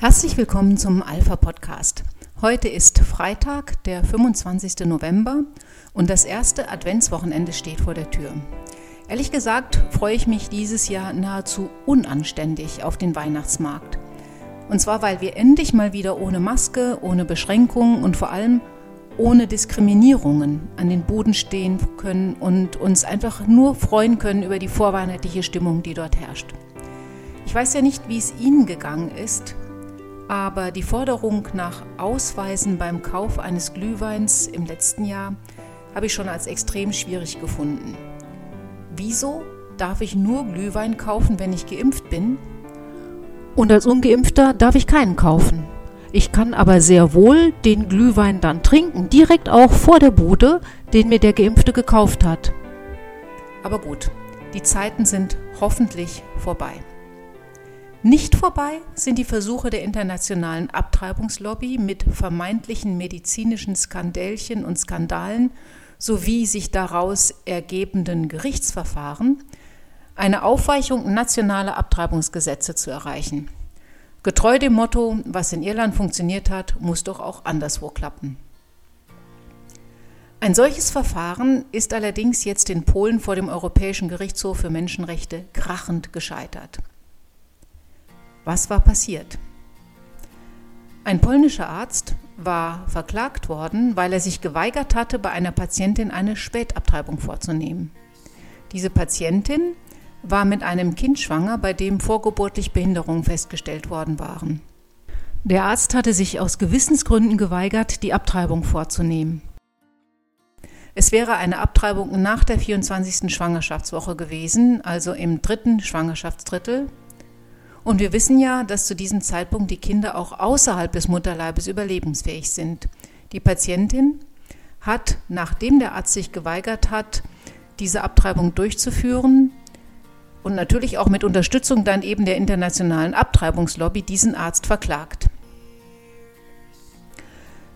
Herzlich willkommen zum Alpha Podcast. Heute ist Freitag, der 25. November und das erste Adventswochenende steht vor der Tür. Ehrlich gesagt freue ich mich dieses Jahr nahezu unanständig auf den Weihnachtsmarkt. Und zwar, weil wir endlich mal wieder ohne Maske, ohne Beschränkungen und vor allem ohne Diskriminierungen an den Boden stehen können und uns einfach nur freuen können über die vorweihnachtliche Stimmung, die dort herrscht. Ich weiß ja nicht, wie es Ihnen gegangen ist, aber die Forderung nach Ausweisen beim Kauf eines Glühweins im letzten Jahr habe ich schon als extrem schwierig gefunden. Wieso darf ich nur Glühwein kaufen, wenn ich geimpft bin? Und als ungeimpfter darf ich keinen kaufen. Ich kann aber sehr wohl den Glühwein dann trinken, direkt auch vor der Bude, den mir der Geimpfte gekauft hat. Aber gut, die Zeiten sind hoffentlich vorbei. Nicht vorbei sind die Versuche der internationalen Abtreibungslobby mit vermeintlichen medizinischen Skandälchen und Skandalen sowie sich daraus ergebenden Gerichtsverfahren, eine Aufweichung nationaler Abtreibungsgesetze zu erreichen. Getreu dem Motto, was in Irland funktioniert hat, muss doch auch anderswo klappen. Ein solches Verfahren ist allerdings jetzt in Polen vor dem Europäischen Gerichtshof für Menschenrechte krachend gescheitert. Was war passiert? Ein polnischer Arzt war verklagt worden, weil er sich geweigert hatte, bei einer Patientin eine Spätabtreibung vorzunehmen. Diese Patientin war mit einem Kind schwanger, bei dem vorgeburtlich Behinderungen festgestellt worden waren. Der Arzt hatte sich aus Gewissensgründen geweigert, die Abtreibung vorzunehmen. Es wäre eine Abtreibung nach der 24. Schwangerschaftswoche gewesen, also im dritten Schwangerschaftsdrittel, und wir wissen ja, dass zu diesem Zeitpunkt die Kinder auch außerhalb des Mutterleibes überlebensfähig sind. Die Patientin hat, nachdem der Arzt sich geweigert hat, diese Abtreibung durchzuführen, und natürlich auch mit Unterstützung dann eben der internationalen Abtreibungslobby diesen Arzt verklagt.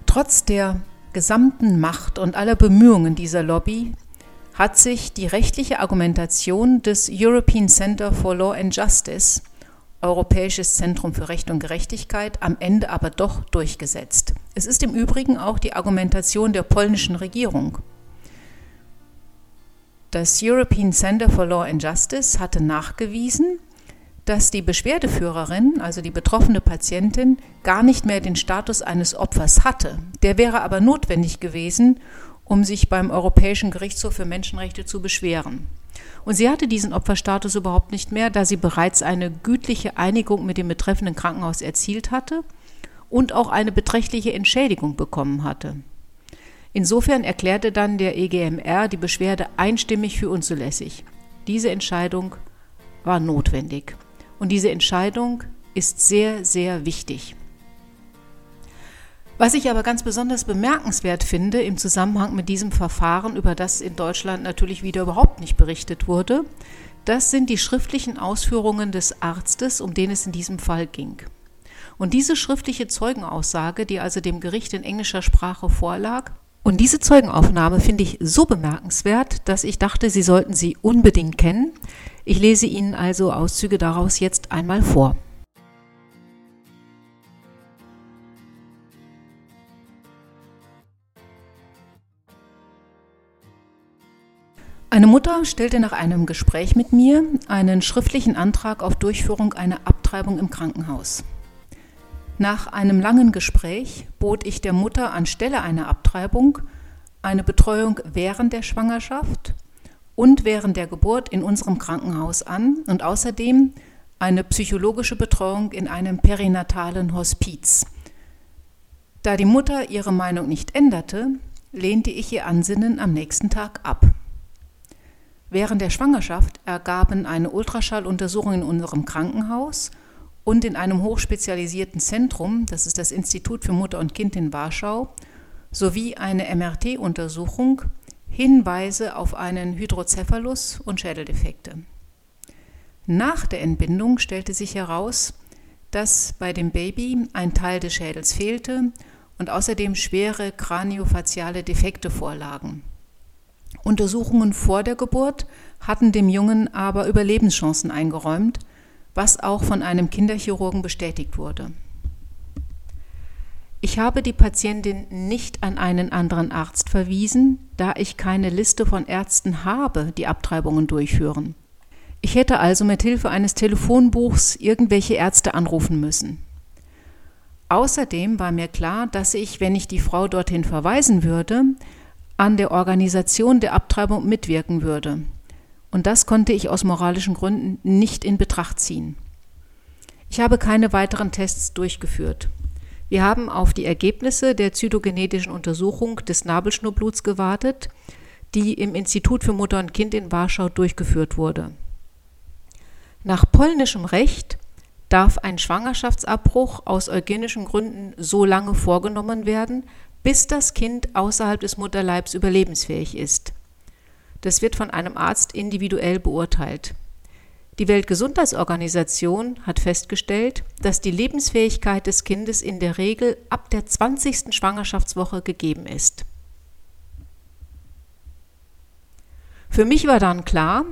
Trotz der gesamten Macht und aller Bemühungen dieser Lobby hat sich die rechtliche Argumentation des European Center for Law and Justice Europäisches Zentrum für Recht und Gerechtigkeit am Ende aber doch durchgesetzt. Es ist im Übrigen auch die Argumentation der polnischen Regierung. Das European Center for Law and Justice hatte nachgewiesen, dass die Beschwerdeführerin, also die betroffene Patientin, gar nicht mehr den Status eines Opfers hatte. Der wäre aber notwendig gewesen, um sich beim Europäischen Gerichtshof für Menschenrechte zu beschweren. Und sie hatte diesen Opferstatus überhaupt nicht mehr, da sie bereits eine gütliche Einigung mit dem betreffenden Krankenhaus erzielt hatte und auch eine beträchtliche Entschädigung bekommen hatte. Insofern erklärte dann der EGMR die Beschwerde einstimmig für unzulässig. Diese Entscheidung war notwendig. Und diese Entscheidung ist sehr, sehr wichtig. Was ich aber ganz besonders bemerkenswert finde im Zusammenhang mit diesem Verfahren, über das in Deutschland natürlich wieder überhaupt nicht berichtet wurde, das sind die schriftlichen Ausführungen des Arztes, um den es in diesem Fall ging. Und diese schriftliche Zeugenaussage, die also dem Gericht in englischer Sprache vorlag, und diese Zeugenaufnahme finde ich so bemerkenswert, dass ich dachte, Sie sollten sie unbedingt kennen. Ich lese Ihnen also Auszüge daraus jetzt einmal vor. Eine Mutter stellte nach einem Gespräch mit mir einen schriftlichen Antrag auf Durchführung einer Abtreibung im Krankenhaus. Nach einem langen Gespräch bot ich der Mutter anstelle einer Abtreibung eine Betreuung während der Schwangerschaft und während der Geburt in unserem Krankenhaus an und außerdem eine psychologische Betreuung in einem perinatalen Hospiz. Da die Mutter ihre Meinung nicht änderte, lehnte ich ihr Ansinnen am nächsten Tag ab. Während der Schwangerschaft ergaben eine Ultraschalluntersuchung in unserem Krankenhaus und in einem hochspezialisierten Zentrum, das ist das Institut für Mutter und Kind in Warschau, sowie eine MRT-Untersuchung Hinweise auf einen Hydrocephalus und Schädeldefekte. Nach der Entbindung stellte sich heraus, dass bei dem Baby ein Teil des Schädels fehlte und außerdem schwere kraniofaziale Defekte vorlagen. Untersuchungen vor der Geburt hatten dem Jungen aber Überlebenschancen eingeräumt, was auch von einem Kinderchirurgen bestätigt wurde. Ich habe die Patientin nicht an einen anderen Arzt verwiesen, da ich keine Liste von Ärzten habe, die Abtreibungen durchführen. Ich hätte also mit Hilfe eines Telefonbuchs irgendwelche Ärzte anrufen müssen. Außerdem war mir klar, dass ich, wenn ich die Frau dorthin verweisen würde, an der Organisation der Abtreibung mitwirken würde. Und das konnte ich aus moralischen Gründen nicht in Betracht ziehen. Ich habe keine weiteren Tests durchgeführt. Wir haben auf die Ergebnisse der zytogenetischen Untersuchung des Nabelschnurbluts gewartet, die im Institut für Mutter und Kind in Warschau durchgeführt wurde. Nach polnischem Recht darf ein Schwangerschaftsabbruch aus eugenischen Gründen so lange vorgenommen werden, bis das Kind außerhalb des Mutterleibs überlebensfähig ist. Das wird von einem Arzt individuell beurteilt. Die Weltgesundheitsorganisation hat festgestellt, dass die Lebensfähigkeit des Kindes in der Regel ab der 20. Schwangerschaftswoche gegeben ist. Für mich war dann klar,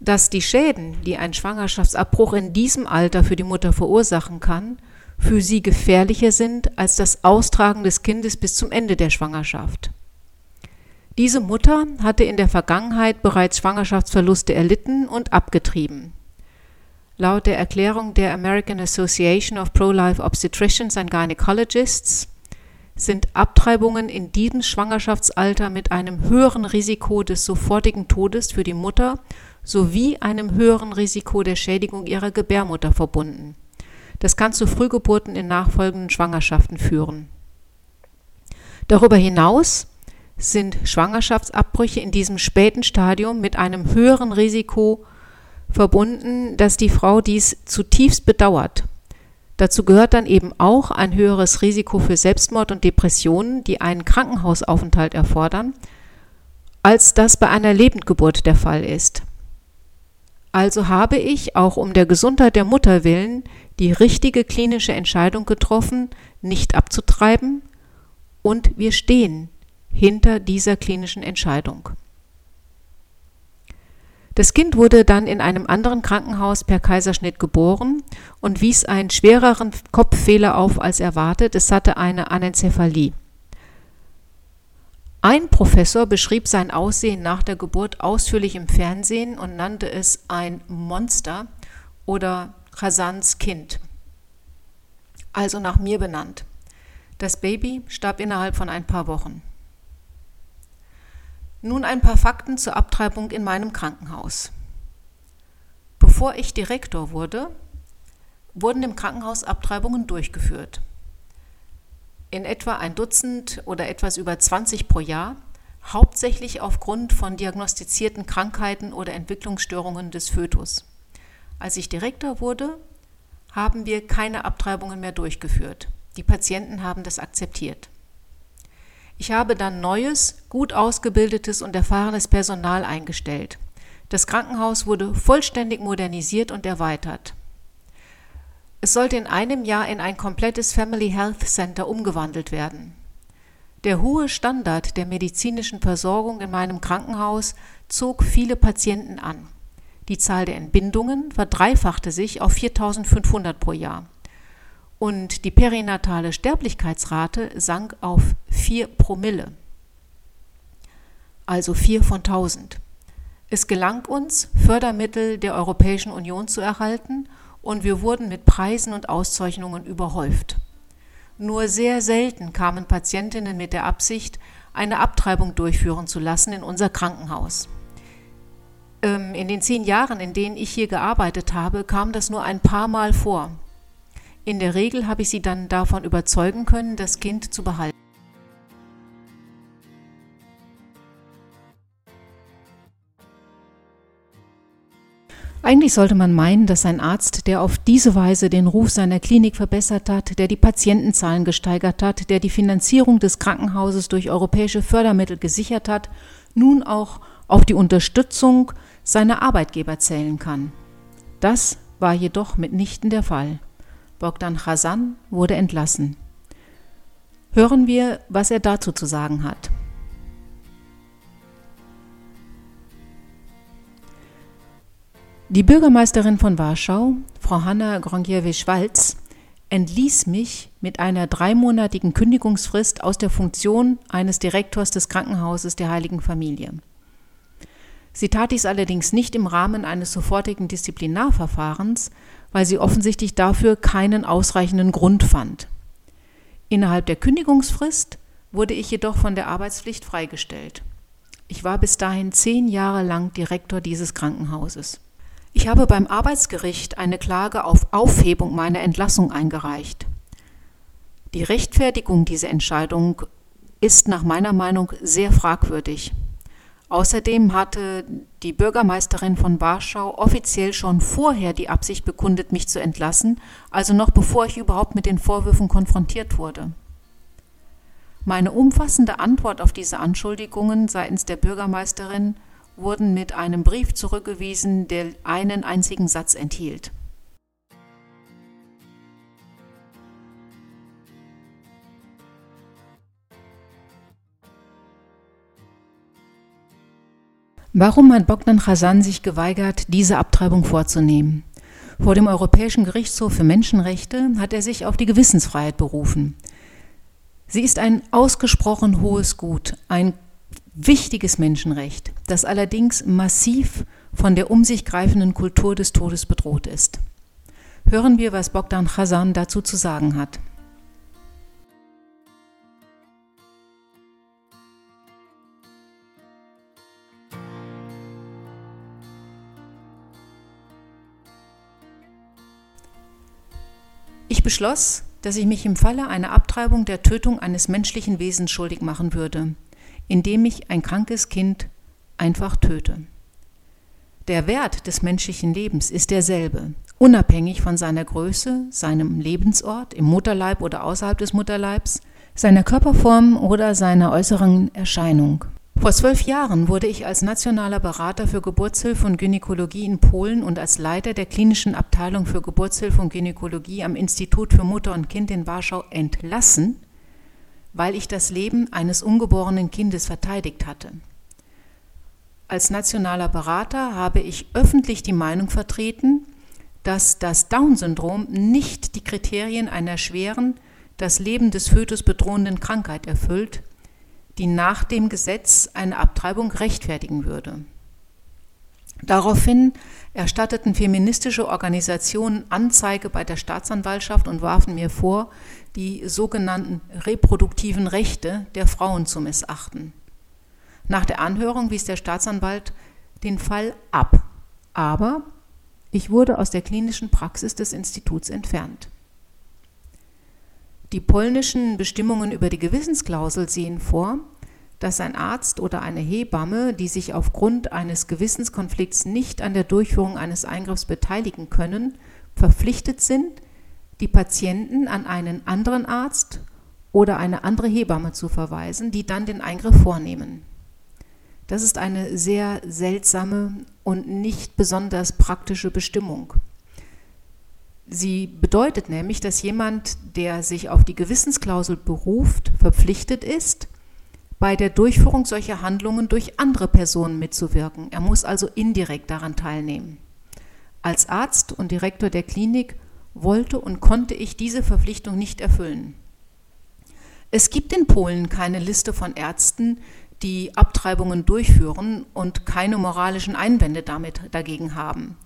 dass die Schäden, die ein Schwangerschaftsabbruch in diesem Alter für die Mutter verursachen kann, für sie gefährlicher sind als das Austragen des Kindes bis zum Ende der Schwangerschaft. Diese Mutter hatte in der Vergangenheit bereits Schwangerschaftsverluste erlitten und abgetrieben. Laut der Erklärung der American Association of Pro-Life Obstetricians and Gynecologists sind Abtreibungen in diesem Schwangerschaftsalter mit einem höheren Risiko des sofortigen Todes für die Mutter sowie einem höheren Risiko der Schädigung ihrer Gebärmutter verbunden. Das kann zu Frühgeburten in nachfolgenden Schwangerschaften führen. Darüber hinaus sind Schwangerschaftsabbrüche in diesem späten Stadium mit einem höheren Risiko verbunden, dass die Frau dies zutiefst bedauert. Dazu gehört dann eben auch ein höheres Risiko für Selbstmord und Depressionen, die einen Krankenhausaufenthalt erfordern, als das bei einer Lebendgeburt der Fall ist. Also habe ich, auch um der Gesundheit der Mutter willen, die richtige klinische Entscheidung getroffen, nicht abzutreiben, und wir stehen hinter dieser klinischen Entscheidung. Das Kind wurde dann in einem anderen Krankenhaus per Kaiserschnitt geboren und wies einen schwereren Kopffehler auf als erwartet. Es hatte eine Anencephalie. Ein Professor beschrieb sein Aussehen nach der Geburt ausführlich im Fernsehen und nannte es ein Monster oder Hasans Kind, also nach mir benannt. Das Baby starb innerhalb von ein paar Wochen. Nun ein paar Fakten zur Abtreibung in meinem Krankenhaus. Bevor ich Direktor wurde, wurden im Krankenhaus Abtreibungen durchgeführt in etwa ein Dutzend oder etwas über 20 pro Jahr, hauptsächlich aufgrund von diagnostizierten Krankheiten oder Entwicklungsstörungen des Fötus. Als ich Direktor wurde, haben wir keine Abtreibungen mehr durchgeführt. Die Patienten haben das akzeptiert. Ich habe dann neues, gut ausgebildetes und erfahrenes Personal eingestellt. Das Krankenhaus wurde vollständig modernisiert und erweitert. Es sollte in einem Jahr in ein komplettes Family Health Center umgewandelt werden. Der hohe Standard der medizinischen Versorgung in meinem Krankenhaus zog viele Patienten an. Die Zahl der Entbindungen verdreifachte sich auf 4500 pro Jahr. Und die perinatale Sterblichkeitsrate sank auf 4 Promille, also 4 von 1000. Es gelang uns, Fördermittel der Europäischen Union zu erhalten und wir wurden mit Preisen und Auszeichnungen überhäuft. Nur sehr selten kamen Patientinnen mit der Absicht, eine Abtreibung durchführen zu lassen in unser Krankenhaus. Ähm, in den zehn Jahren, in denen ich hier gearbeitet habe, kam das nur ein paar Mal vor. In der Regel habe ich sie dann davon überzeugen können, das Kind zu behalten. Eigentlich sollte man meinen, dass ein Arzt, der auf diese Weise den Ruf seiner Klinik verbessert hat, der die Patientenzahlen gesteigert hat, der die Finanzierung des Krankenhauses durch europäische Fördermittel gesichert hat, nun auch auf die Unterstützung seiner Arbeitgeber zählen kann. Das war jedoch mitnichten der Fall. Bogdan Hasan wurde entlassen. Hören wir, was er dazu zu sagen hat. Die Bürgermeisterin von Warschau, Frau Hanna Gronkiewicz-Walz, entließ mich mit einer dreimonatigen Kündigungsfrist aus der Funktion eines Direktors des Krankenhauses der Heiligen Familie. Sie tat dies allerdings nicht im Rahmen eines sofortigen Disziplinarverfahrens, weil sie offensichtlich dafür keinen ausreichenden Grund fand. Innerhalb der Kündigungsfrist wurde ich jedoch von der Arbeitspflicht freigestellt. Ich war bis dahin zehn Jahre lang Direktor dieses Krankenhauses. Ich habe beim Arbeitsgericht eine Klage auf Aufhebung meiner Entlassung eingereicht. Die Rechtfertigung dieser Entscheidung ist nach meiner Meinung sehr fragwürdig. Außerdem hatte die Bürgermeisterin von Warschau offiziell schon vorher die Absicht bekundet, mich zu entlassen, also noch bevor ich überhaupt mit den Vorwürfen konfrontiert wurde. Meine umfassende Antwort auf diese Anschuldigungen seitens der Bürgermeisterin wurden mit einem Brief zurückgewiesen, der einen einzigen Satz enthielt. Warum hat Bogdan Chazan sich geweigert, diese Abtreibung vorzunehmen? Vor dem Europäischen Gerichtshof für Menschenrechte hat er sich auf die Gewissensfreiheit berufen. Sie ist ein ausgesprochen hohes Gut, ein wichtiges Menschenrecht, das allerdings massiv von der um sich greifenden Kultur des Todes bedroht ist. Hören wir, was Bogdan Chazan dazu zu sagen hat. Beschloss, dass ich mich im Falle einer Abtreibung der Tötung eines menschlichen Wesens schuldig machen würde, indem ich ein krankes Kind einfach töte. Der Wert des menschlichen Lebens ist derselbe, unabhängig von seiner Größe, seinem Lebensort im Mutterleib oder außerhalb des Mutterleibs, seiner Körperform oder seiner äußeren Erscheinung. Vor zwölf Jahren wurde ich als nationaler Berater für Geburtshilfe und Gynäkologie in Polen und als Leiter der klinischen Abteilung für Geburtshilfe und Gynäkologie am Institut für Mutter und Kind in Warschau entlassen, weil ich das Leben eines ungeborenen Kindes verteidigt hatte. Als nationaler Berater habe ich öffentlich die Meinung vertreten, dass das Down-Syndrom nicht die Kriterien einer schweren, das Leben des Fötus bedrohenden Krankheit erfüllt, die nach dem Gesetz eine Abtreibung rechtfertigen würde. Daraufhin erstatteten feministische Organisationen Anzeige bei der Staatsanwaltschaft und warfen mir vor, die sogenannten reproduktiven Rechte der Frauen zu missachten. Nach der Anhörung wies der Staatsanwalt den Fall ab, aber ich wurde aus der klinischen Praxis des Instituts entfernt. Die polnischen Bestimmungen über die Gewissensklausel sehen vor, dass ein Arzt oder eine Hebamme, die sich aufgrund eines Gewissenskonflikts nicht an der Durchführung eines Eingriffs beteiligen können, verpflichtet sind, die Patienten an einen anderen Arzt oder eine andere Hebamme zu verweisen, die dann den Eingriff vornehmen. Das ist eine sehr seltsame und nicht besonders praktische Bestimmung. Sie bedeutet nämlich, dass jemand, der sich auf die Gewissensklausel beruft, verpflichtet ist, bei der Durchführung solcher Handlungen durch andere Personen mitzuwirken. Er muss also indirekt daran teilnehmen. Als Arzt und Direktor der Klinik wollte und konnte ich diese Verpflichtung nicht erfüllen. Es gibt in Polen keine Liste von Ärzten, die Abtreibungen durchführen und keine moralischen Einwände damit dagegen haben.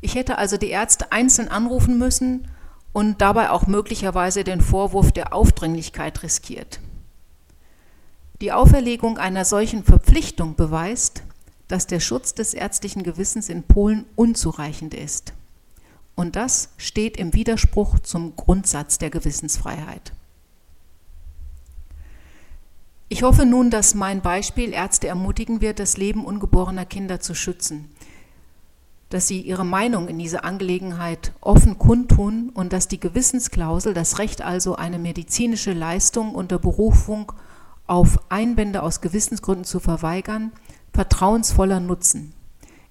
Ich hätte also die Ärzte einzeln anrufen müssen und dabei auch möglicherweise den Vorwurf der Aufdringlichkeit riskiert. Die Auferlegung einer solchen Verpflichtung beweist, dass der Schutz des ärztlichen Gewissens in Polen unzureichend ist. Und das steht im Widerspruch zum Grundsatz der Gewissensfreiheit. Ich hoffe nun, dass mein Beispiel Ärzte ermutigen wird, das Leben ungeborener Kinder zu schützen dass sie ihre Meinung in dieser Angelegenheit offen kundtun und dass die Gewissensklausel, das Recht also eine medizinische Leistung unter Berufung auf Einwände aus Gewissensgründen zu verweigern, vertrauensvoller nutzen.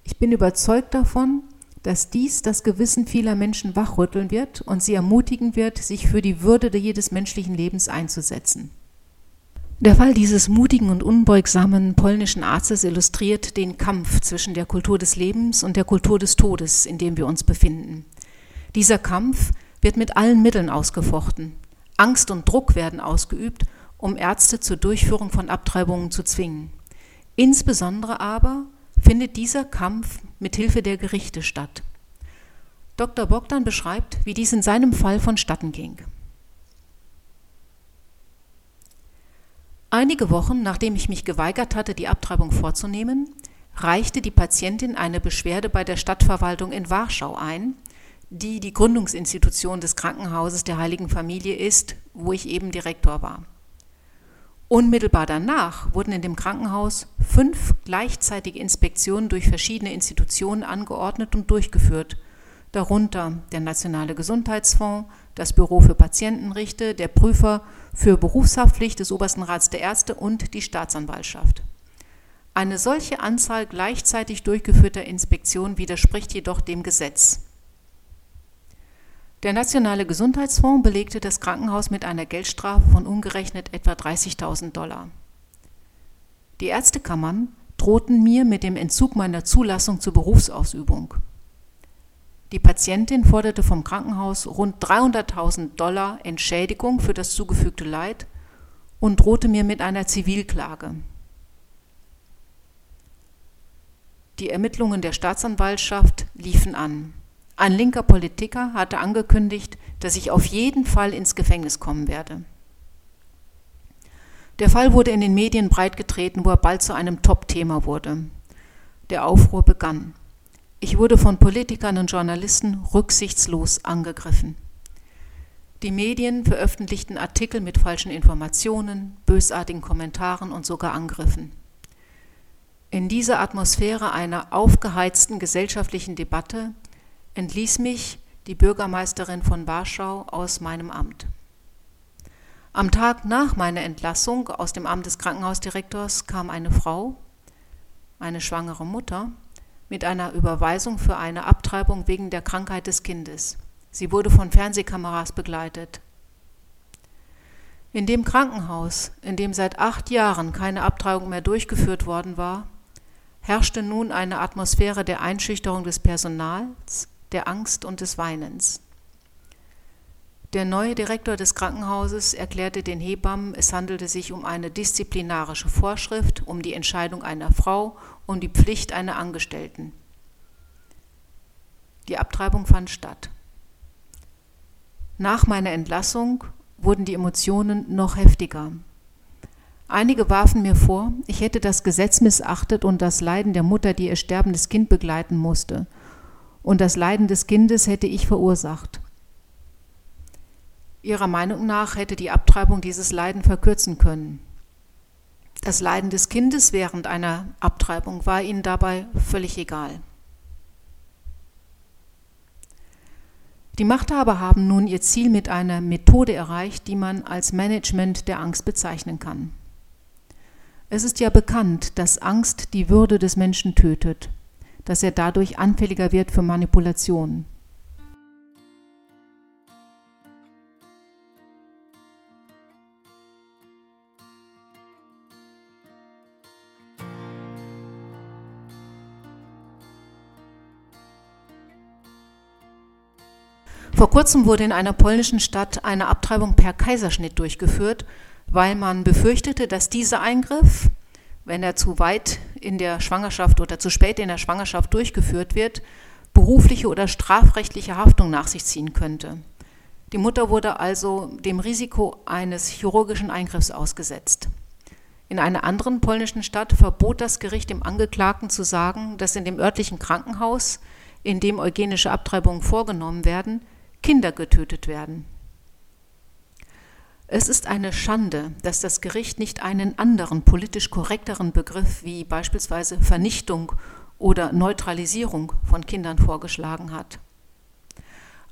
Ich bin überzeugt davon, dass dies das Gewissen vieler Menschen wachrütteln wird und sie ermutigen wird, sich für die Würde jedes menschlichen Lebens einzusetzen. Der Fall dieses mutigen und unbeugsamen polnischen Arztes illustriert den Kampf zwischen der Kultur des Lebens und der Kultur des Todes, in dem wir uns befinden. Dieser Kampf wird mit allen Mitteln ausgefochten. Angst und Druck werden ausgeübt, um Ärzte zur Durchführung von Abtreibungen zu zwingen. Insbesondere aber findet dieser Kampf mit Hilfe der Gerichte statt. Dr. Bogdan beschreibt, wie dies in seinem Fall vonstatten ging. Einige Wochen nachdem ich mich geweigert hatte, die Abtreibung vorzunehmen, reichte die Patientin eine Beschwerde bei der Stadtverwaltung in Warschau ein, die die Gründungsinstitution des Krankenhauses der Heiligen Familie ist, wo ich eben Direktor war. Unmittelbar danach wurden in dem Krankenhaus fünf gleichzeitige Inspektionen durch verschiedene Institutionen angeordnet und durchgeführt, darunter der Nationale Gesundheitsfonds, das Büro für Patientenrichte, der Prüfer für Berufshaftpflicht des Obersten Rats der Ärzte und die Staatsanwaltschaft. Eine solche Anzahl gleichzeitig durchgeführter Inspektionen widerspricht jedoch dem Gesetz. Der Nationale Gesundheitsfonds belegte das Krankenhaus mit einer Geldstrafe von umgerechnet etwa 30.000 Dollar. Die Ärztekammern drohten mir mit dem Entzug meiner Zulassung zur Berufsausübung. Die Patientin forderte vom Krankenhaus rund 300.000 Dollar Entschädigung für das zugefügte Leid und drohte mir mit einer Zivilklage. Die Ermittlungen der Staatsanwaltschaft liefen an. Ein linker Politiker hatte angekündigt, dass ich auf jeden Fall ins Gefängnis kommen werde. Der Fall wurde in den Medien breitgetreten, wo er bald zu einem Top-Thema wurde. Der Aufruhr begann. Ich wurde von Politikern und Journalisten rücksichtslos angegriffen. Die Medien veröffentlichten Artikel mit falschen Informationen, bösartigen Kommentaren und sogar Angriffen. In dieser Atmosphäre einer aufgeheizten gesellschaftlichen Debatte entließ mich die Bürgermeisterin von Warschau aus meinem Amt. Am Tag nach meiner Entlassung aus dem Amt des Krankenhausdirektors kam eine Frau, eine schwangere Mutter, mit einer Überweisung für eine Abtreibung wegen der Krankheit des Kindes. Sie wurde von Fernsehkameras begleitet. In dem Krankenhaus, in dem seit acht Jahren keine Abtreibung mehr durchgeführt worden war, herrschte nun eine Atmosphäre der Einschüchterung des Personals, der Angst und des Weinens. Der neue Direktor des Krankenhauses erklärte den Hebammen, es handelte sich um eine disziplinarische Vorschrift, um die Entscheidung einer Frau, um die Pflicht einer Angestellten. Die Abtreibung fand statt. Nach meiner Entlassung wurden die Emotionen noch heftiger. Einige warfen mir vor, ich hätte das Gesetz missachtet und das Leiden der Mutter, die ihr sterbendes Kind begleiten musste, und das Leiden des Kindes hätte ich verursacht. Ihrer Meinung nach hätte die Abtreibung dieses Leiden verkürzen können. Das Leiden des Kindes während einer Abtreibung war ihnen dabei völlig egal. Die Machthaber haben nun ihr Ziel mit einer Methode erreicht, die man als Management der Angst bezeichnen kann. Es ist ja bekannt, dass Angst die Würde des Menschen tötet dass er dadurch anfälliger wird für Manipulationen. Vor kurzem wurde in einer polnischen Stadt eine Abtreibung per Kaiserschnitt durchgeführt, weil man befürchtete, dass dieser Eingriff wenn er zu weit in der Schwangerschaft oder zu spät in der Schwangerschaft durchgeführt wird, berufliche oder strafrechtliche Haftung nach sich ziehen könnte. Die Mutter wurde also dem Risiko eines chirurgischen Eingriffs ausgesetzt. In einer anderen polnischen Stadt verbot das Gericht dem Angeklagten zu sagen, dass in dem örtlichen Krankenhaus, in dem eugenische Abtreibungen vorgenommen werden, Kinder getötet werden. Es ist eine Schande, dass das Gericht nicht einen anderen politisch korrekteren Begriff wie beispielsweise Vernichtung oder Neutralisierung von Kindern vorgeschlagen hat.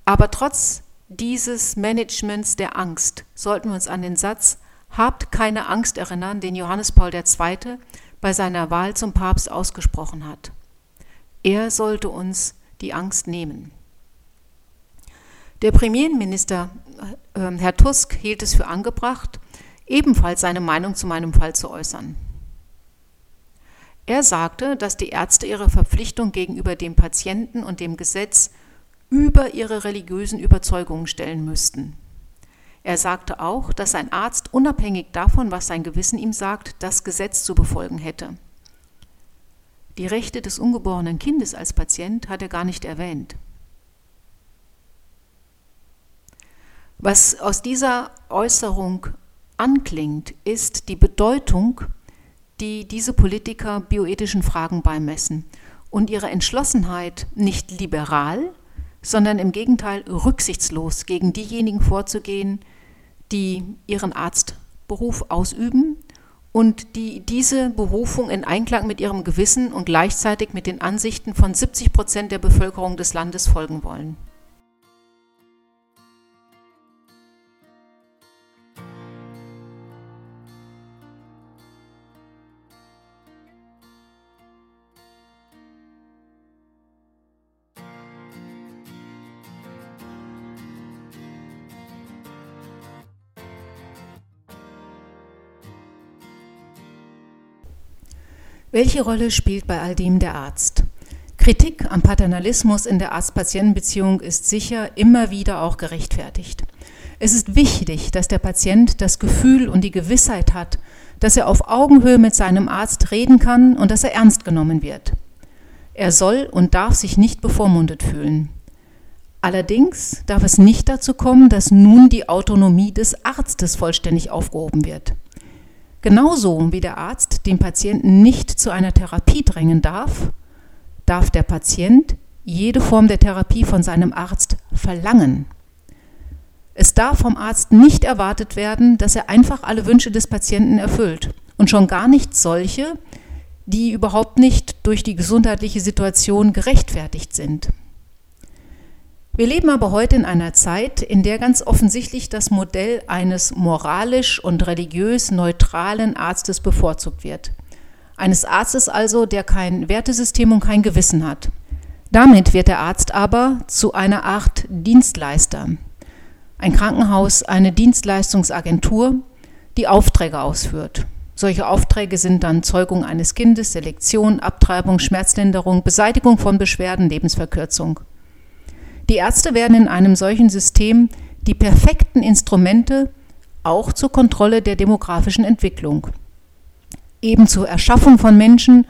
Aber trotz dieses Managements der Angst sollten wir uns an den Satz Habt keine Angst erinnern, den Johannes Paul II. bei seiner Wahl zum Papst ausgesprochen hat. Er sollte uns die Angst nehmen. Der Premierminister äh, Herr Tusk hielt es für angebracht, ebenfalls seine Meinung zu meinem Fall zu äußern. Er sagte, dass die Ärzte ihre Verpflichtung gegenüber dem Patienten und dem Gesetz über ihre religiösen Überzeugungen stellen müssten. Er sagte auch, dass ein Arzt unabhängig davon, was sein Gewissen ihm sagt, das Gesetz zu befolgen hätte. Die Rechte des ungeborenen Kindes als Patient hat er gar nicht erwähnt. Was aus dieser Äußerung anklingt, ist die Bedeutung, die diese Politiker bioethischen Fragen beimessen und ihre Entschlossenheit, nicht liberal, sondern im Gegenteil rücksichtslos gegen diejenigen vorzugehen, die ihren Arztberuf ausüben und die diese Berufung in Einklang mit ihrem Gewissen und gleichzeitig mit den Ansichten von 70 Prozent der Bevölkerung des Landes folgen wollen. Welche Rolle spielt bei all dem der Arzt? Kritik am Paternalismus in der Arzt-Patienten-Beziehung ist sicher immer wieder auch gerechtfertigt. Es ist wichtig, dass der Patient das Gefühl und die Gewissheit hat, dass er auf Augenhöhe mit seinem Arzt reden kann und dass er ernst genommen wird. Er soll und darf sich nicht bevormundet fühlen. Allerdings darf es nicht dazu kommen, dass nun die Autonomie des Arztes vollständig aufgehoben wird. Genauso wie der Arzt den Patienten nicht zu einer Therapie drängen darf, darf der Patient jede Form der Therapie von seinem Arzt verlangen. Es darf vom Arzt nicht erwartet werden, dass er einfach alle Wünsche des Patienten erfüllt und schon gar nicht solche, die überhaupt nicht durch die gesundheitliche Situation gerechtfertigt sind. Wir leben aber heute in einer Zeit, in der ganz offensichtlich das Modell eines moralisch und religiös neutralen Arztes bevorzugt wird. Eines Arztes also, der kein Wertesystem und kein Gewissen hat. Damit wird der Arzt aber zu einer Art Dienstleister. Ein Krankenhaus, eine Dienstleistungsagentur, die Aufträge ausführt. Solche Aufträge sind dann Zeugung eines Kindes, Selektion, Abtreibung, Schmerzlinderung, Beseitigung von Beschwerden, Lebensverkürzung. Die Ärzte werden in einem solchen System die perfekten Instrumente auch zur Kontrolle der demografischen Entwicklung, eben zur Erschaffung von Menschen,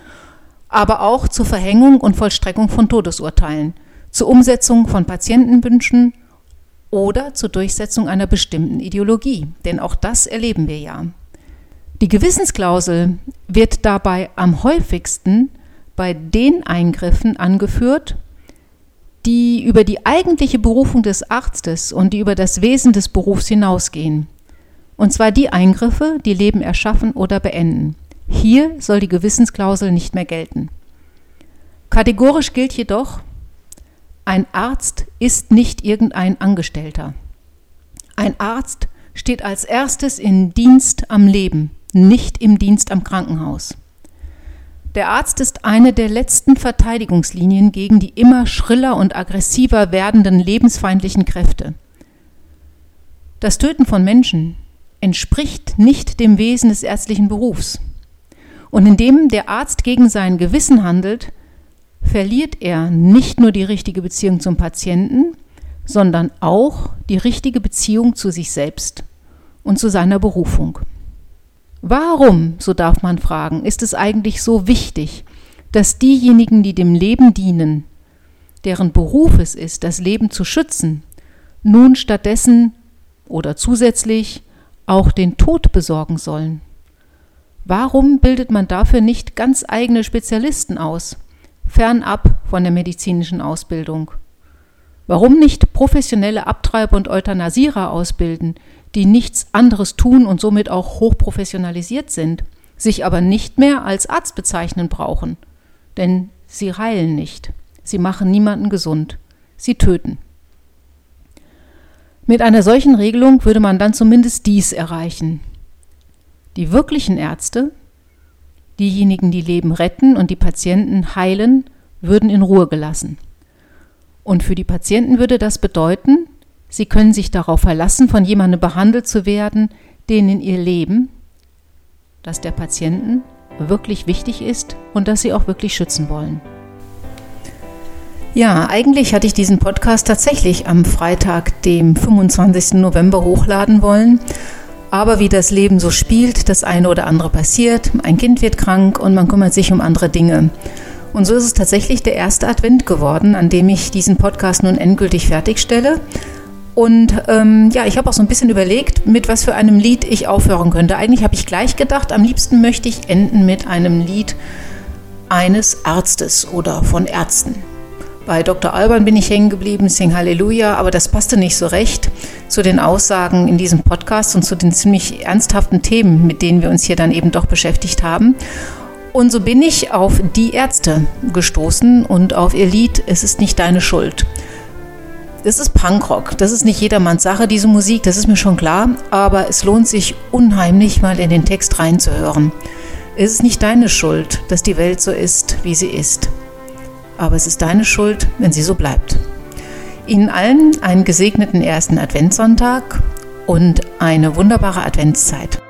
aber auch zur Verhängung und Vollstreckung von Todesurteilen, zur Umsetzung von Patientenwünschen oder zur Durchsetzung einer bestimmten Ideologie, denn auch das erleben wir ja. Die Gewissensklausel wird dabei am häufigsten bei den Eingriffen angeführt, die über die eigentliche Berufung des Arztes und die über das Wesen des Berufs hinausgehen. Und zwar die Eingriffe, die Leben erschaffen oder beenden. Hier soll die Gewissensklausel nicht mehr gelten. Kategorisch gilt jedoch, ein Arzt ist nicht irgendein Angestellter. Ein Arzt steht als erstes in Dienst am Leben, nicht im Dienst am Krankenhaus. Der Arzt ist eine der letzten Verteidigungslinien gegen die immer schriller und aggressiver werdenden lebensfeindlichen Kräfte. Das Töten von Menschen entspricht nicht dem Wesen des ärztlichen Berufs. Und indem der Arzt gegen sein Gewissen handelt, verliert er nicht nur die richtige Beziehung zum Patienten, sondern auch die richtige Beziehung zu sich selbst und zu seiner Berufung. Warum, so darf man fragen, ist es eigentlich so wichtig, dass diejenigen, die dem Leben dienen, deren Beruf es ist, das Leben zu schützen, nun stattdessen oder zusätzlich auch den Tod besorgen sollen? Warum bildet man dafür nicht ganz eigene Spezialisten aus, fernab von der medizinischen Ausbildung? Warum nicht professionelle Abtreiber und Euthanasierer ausbilden, die nichts anderes tun und somit auch hochprofessionalisiert sind, sich aber nicht mehr als Arzt bezeichnen brauchen. Denn sie heilen nicht, sie machen niemanden gesund, sie töten. Mit einer solchen Regelung würde man dann zumindest dies erreichen. Die wirklichen Ärzte, diejenigen, die Leben retten und die Patienten heilen, würden in Ruhe gelassen. Und für die Patienten würde das bedeuten, Sie können sich darauf verlassen, von jemandem behandelt zu werden, denen ihr Leben, das der Patienten wirklich wichtig ist und das sie auch wirklich schützen wollen. Ja, eigentlich hatte ich diesen Podcast tatsächlich am Freitag, dem 25. November, hochladen wollen. Aber wie das Leben so spielt, das eine oder andere passiert, ein Kind wird krank und man kümmert sich um andere Dinge. Und so ist es tatsächlich der erste Advent geworden, an dem ich diesen Podcast nun endgültig fertigstelle. Und ähm, ja, ich habe auch so ein bisschen überlegt, mit was für einem Lied ich aufhören könnte. Eigentlich habe ich gleich gedacht, am liebsten möchte ich enden mit einem Lied eines Arztes oder von Ärzten. Bei Dr. Alban bin ich hängen geblieben, Sing Halleluja, aber das passte nicht so recht zu den Aussagen in diesem Podcast und zu den ziemlich ernsthaften Themen, mit denen wir uns hier dann eben doch beschäftigt haben. Und so bin ich auf die Ärzte gestoßen und auf ihr Lied Es ist nicht deine Schuld. Das ist Punkrock, das ist nicht jedermanns Sache, diese Musik, das ist mir schon klar, aber es lohnt sich unheimlich mal in den Text reinzuhören. Es ist nicht deine Schuld, dass die Welt so ist, wie sie ist aber es ist deine Schuld, wenn sie so bleibt. Ihnen allen einen gesegneten ersten Adventssonntag und eine wunderbare Adventszeit.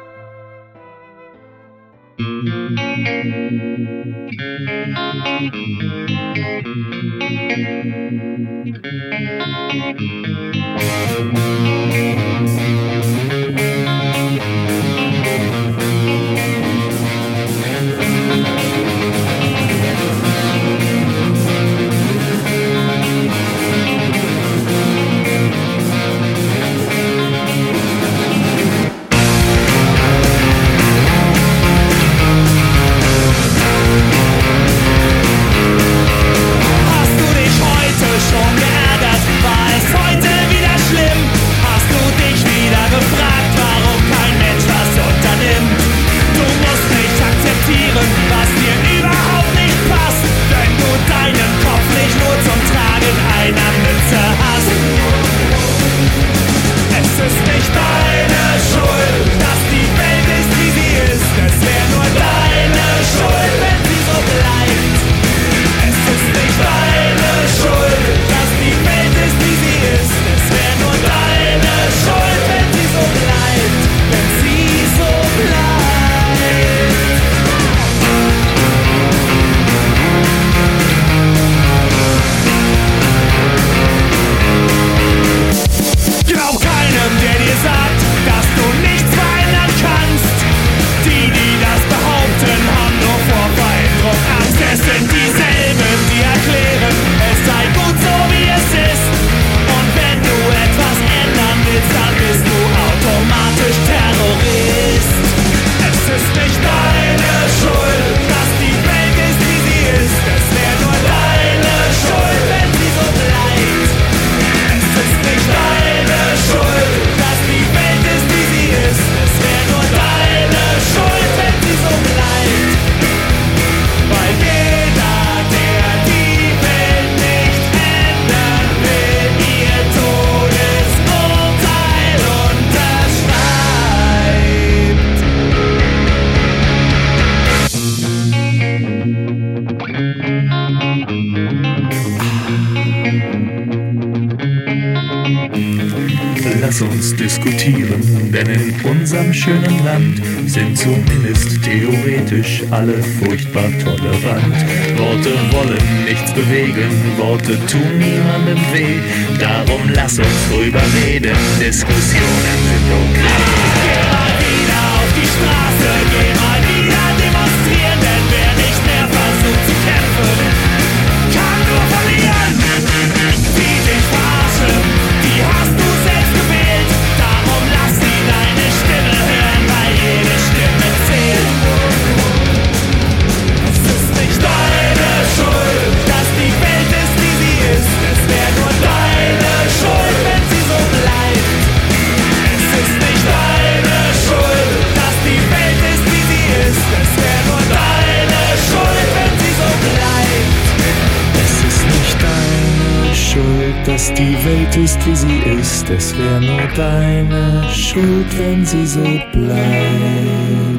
Unserem schönen Land sind zumindest theoretisch alle furchtbar tolerant. Worte wollen nichts bewegen, Worte tun niemandem weh. Darum lass uns drüber reden, Diskussionen sind okay. Ist, wie sie ist. Es wäre nur deine Schuld, wenn sie so bleibt.